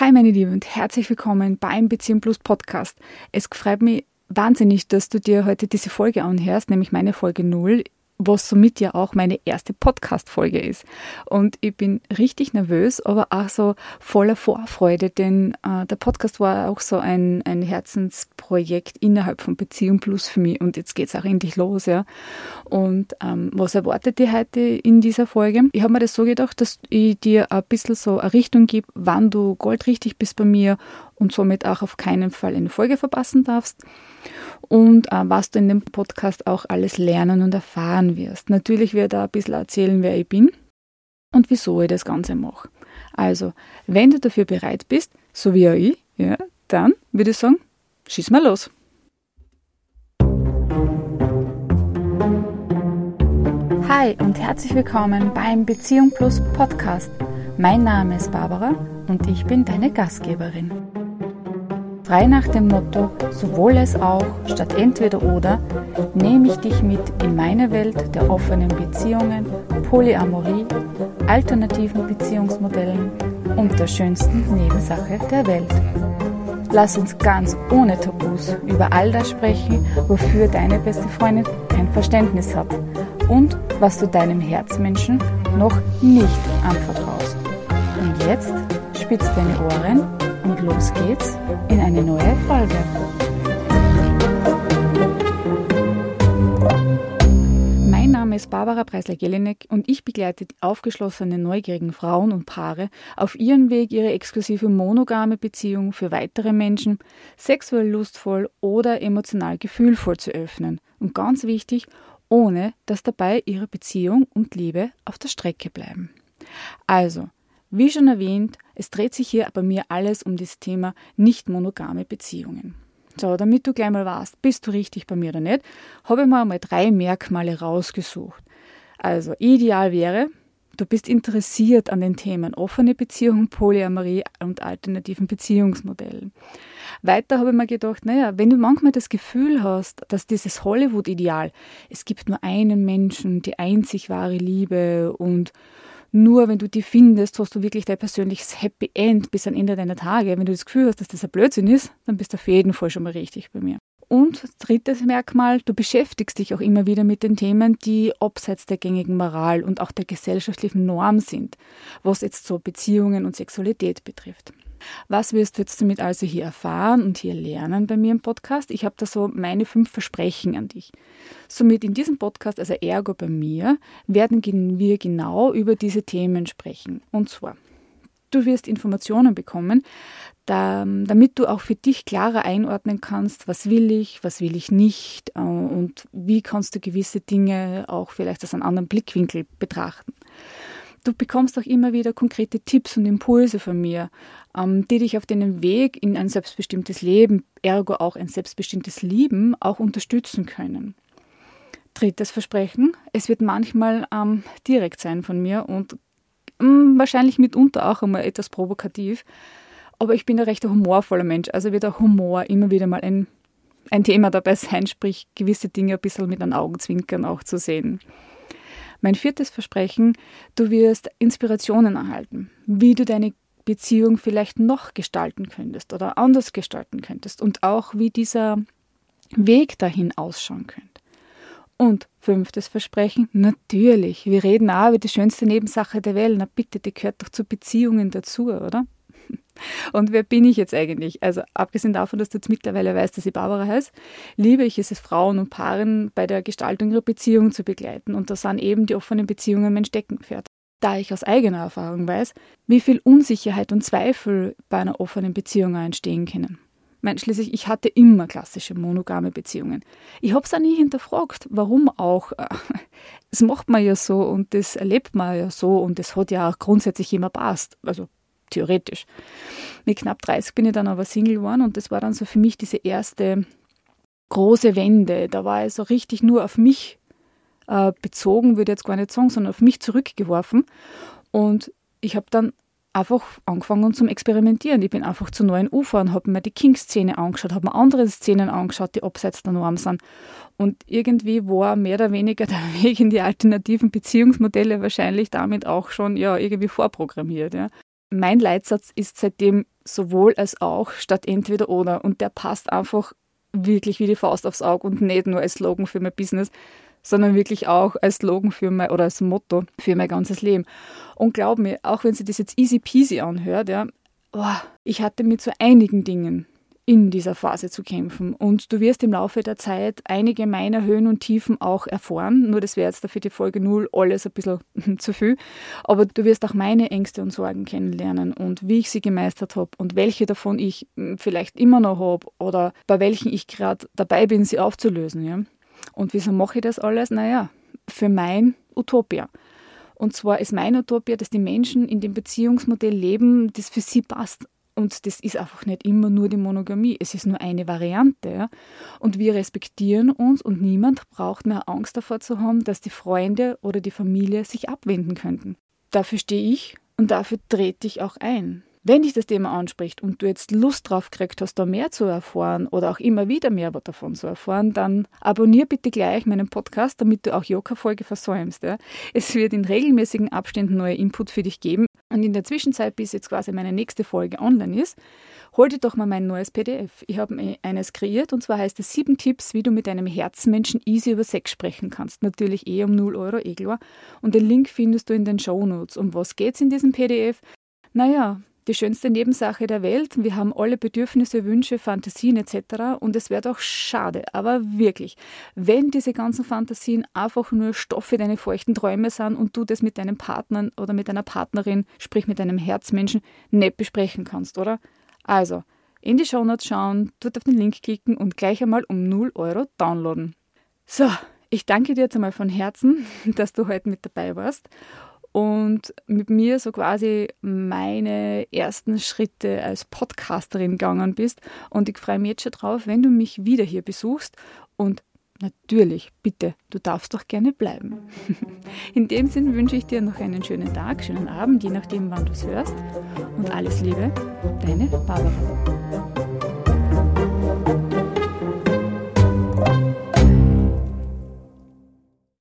Hi meine Liebe und herzlich willkommen beim Beziehung Plus Podcast. Es freut mich wahnsinnig, dass du dir heute diese Folge anhörst, nämlich meine Folge 0 was somit ja auch meine erste Podcast-Folge ist. Und ich bin richtig nervös, aber auch so voller Vorfreude, denn äh, der Podcast war auch so ein, ein Herzensprojekt innerhalb von Beziehung Plus für mich und jetzt geht es auch endlich los, ja. Und ähm, was erwartet ihr heute in dieser Folge? Ich habe mir das so gedacht, dass ich dir ein bisschen so eine Richtung gebe, wann du goldrichtig bist bei mir und somit auch auf keinen Fall eine Folge verpassen darfst und äh, was du in dem Podcast auch alles lernen und erfahren wirst. Natürlich werde ich ein bisschen erzählen, wer ich bin und wieso ich das Ganze mache. Also, wenn du dafür bereit bist, so wie auch ich, ja, dann würde ich sagen, schieß mal los. Hi und herzlich willkommen beim Beziehung Plus Podcast. Mein Name ist Barbara und ich bin deine Gastgeberin. Frei nach dem Motto sowohl es auch statt entweder oder nehme ich dich mit in meine Welt der offenen Beziehungen, Polyamorie, alternativen Beziehungsmodellen und der schönsten Nebensache der Welt. Lass uns ganz ohne Tabus über all das sprechen, wofür deine beste Freundin kein Verständnis hat und was du deinem Herzmenschen noch nicht anvertraust. Und jetzt spitz deine Ohren und los geht's in eine neue Folge. Mein Name ist Barbara Preisler-Jelinek und ich begleite aufgeschlossene, neugierigen Frauen und Paare auf ihrem Weg, ihre exklusive monogame Beziehung für weitere Menschen sexuell lustvoll oder emotional gefühlvoll zu öffnen. Und ganz wichtig, ohne dass dabei ihre Beziehung und Liebe auf der Strecke bleiben. Also, wie schon erwähnt, es dreht sich hier bei mir alles um das Thema nicht monogame Beziehungen. So, damit du gleich mal weißt, bist du richtig bei mir oder nicht, habe ich mir einmal drei Merkmale rausgesucht. Also, ideal wäre, du bist interessiert an den Themen offene Beziehung, Polyamorie und alternativen Beziehungsmodellen. Weiter habe ich mir gedacht, naja, wenn du manchmal das Gefühl hast, dass dieses Hollywood-Ideal, es gibt nur einen Menschen, die einzig wahre Liebe und nur wenn du die findest, hast du wirklich dein persönliches Happy End bis am Ende deiner Tage. Wenn du das Gefühl hast, dass das ein Blödsinn ist, dann bist du auf jeden Fall schon mal richtig bei mir. Und drittes Merkmal, du beschäftigst dich auch immer wieder mit den Themen, die abseits der gängigen Moral und auch der gesellschaftlichen Norm sind, was jetzt so Beziehungen und Sexualität betrifft. Was wirst du jetzt damit also hier erfahren und hier lernen bei mir im Podcast? Ich habe da so meine fünf Versprechen an dich. Somit in diesem Podcast, also ergo bei mir, werden wir genau über diese Themen sprechen. Und zwar, du wirst Informationen bekommen, damit du auch für dich klarer einordnen kannst, was will ich, was will ich nicht äh, und wie kannst du gewisse Dinge auch vielleicht aus einem anderen Blickwinkel betrachten. Du bekommst auch immer wieder konkrete Tipps und Impulse von mir, ähm, die dich auf deinem Weg in ein selbstbestimmtes Leben, ergo auch ein selbstbestimmtes Lieben, auch unterstützen können. Drittes Versprechen, es wird manchmal ähm, direkt sein von mir und ähm, wahrscheinlich mitunter auch einmal etwas provokativ, aber ich bin ein recht humorvoller Mensch, also wird auch Humor immer wieder mal ein, ein Thema dabei sein, sprich gewisse Dinge ein bisschen mit einem Augenzwinkern auch zu sehen. Mein viertes Versprechen, du wirst Inspirationen erhalten, wie du deine Beziehung vielleicht noch gestalten könntest oder anders gestalten könntest und auch wie dieser Weg dahin ausschauen könnte. Und fünftes Versprechen, natürlich, wir reden auch über die schönste Nebensache der Welt. Na bitte, die gehört doch zu Beziehungen dazu, oder? Und wer bin ich jetzt eigentlich? Also abgesehen davon, dass du jetzt mittlerweile weißt, dass ich Barbara heiße, liebe ich es, Frauen und Paaren bei der Gestaltung ihrer Beziehung zu begleiten. Und da sind eben die offenen Beziehungen mein Steckenpferd. Da ich aus eigener Erfahrung weiß, wie viel Unsicherheit und Zweifel bei einer offenen Beziehung entstehen können. Meine, schließlich, ich hatte immer klassische monogame Beziehungen. Ich habe es auch nie hinterfragt, warum auch. Das macht man ja so und das erlebt man ja so und das hat ja auch grundsätzlich immer passt. Also theoretisch. Mit knapp 30 bin ich dann aber Single geworden und das war dann so für mich diese erste große Wende. Da war ich so richtig nur auf mich äh, bezogen, würde ich jetzt gar nicht sagen, sondern auf mich zurückgeworfen. Und ich habe dann einfach angefangen zum Experimentieren. Ich bin einfach zu neuen Ufern, habe mir die King-Szene angeschaut, habe mir andere Szenen angeschaut, die abseits der Norm sind. Und irgendwie war mehr oder weniger der Weg in die alternativen Beziehungsmodelle wahrscheinlich damit auch schon ja, irgendwie vorprogrammiert. Ja mein Leitsatz ist seitdem sowohl als auch statt entweder oder. Und der passt einfach wirklich wie die Faust aufs Auge und nicht nur als Slogan für mein Business, sondern wirklich auch als Slogan für mein oder als Motto für mein ganzes Leben. Und glaub mir, auch wenn sie das jetzt easy peasy anhört, ja, oh, ich hatte mit so einigen Dingen in dieser Phase zu kämpfen. Und du wirst im Laufe der Zeit einige meiner Höhen und Tiefen auch erfahren. Nur das wäre jetzt dafür die Folge 0 alles ein bisschen zu viel. Aber du wirst auch meine Ängste und Sorgen kennenlernen und wie ich sie gemeistert habe und welche davon ich hm, vielleicht immer noch habe oder bei welchen ich gerade dabei bin, sie aufzulösen. Ja? Und wieso mache ich das alles? Naja, für mein Utopia. Und zwar ist mein Utopia, dass die Menschen in dem Beziehungsmodell leben, das für sie passt und das ist einfach nicht immer nur die Monogamie. Es ist nur eine Variante. Ja? Und wir respektieren uns und niemand braucht mehr Angst davor zu haben, dass die Freunde oder die Familie sich abwenden könnten. Dafür stehe ich und dafür trete ich auch ein. Wenn dich das Thema anspricht und du jetzt Lust drauf kriegst, hast, da mehr zu erfahren oder auch immer wieder mehr davon zu erfahren, dann abonniere bitte gleich meinen Podcast, damit du auch Joka-Folge versäumst. Ja. Es wird in regelmäßigen Abständen neue Input für dich geben. Und in der Zwischenzeit, bis jetzt quasi meine nächste Folge online ist, hol dir doch mal mein neues PDF. Ich habe eines kreiert und zwar heißt es sieben Tipps, wie du mit einem Herzmenschen easy über Sex sprechen kannst. Natürlich eh um 0 Euro, eh klar. Und den Link findest du in den Show Notes. Um was geht's in diesem PDF? Naja, die schönste Nebensache der Welt. Wir haben alle Bedürfnisse, Wünsche, Fantasien etc. Und es wäre doch schade, aber wirklich, wenn diese ganzen Fantasien einfach nur Stoff für deine feuchten Träume sind und du das mit deinem Partner oder mit deiner Partnerin, sprich mit deinem Herzmenschen, nicht besprechen kannst, oder? Also, in die Shownotes schauen, dort auf den Link klicken und gleich einmal um 0 Euro downloaden. So, ich danke dir jetzt einmal von Herzen, dass du heute mit dabei warst und mit mir so quasi meine ersten Schritte als Podcasterin gegangen bist. Und ich freue mich jetzt schon drauf, wenn du mich wieder hier besuchst. Und natürlich, bitte, du darfst doch gerne bleiben. In dem Sinne wünsche ich dir noch einen schönen Tag, schönen Abend, je nachdem, wann du es hörst. Und alles Liebe, deine Barbara.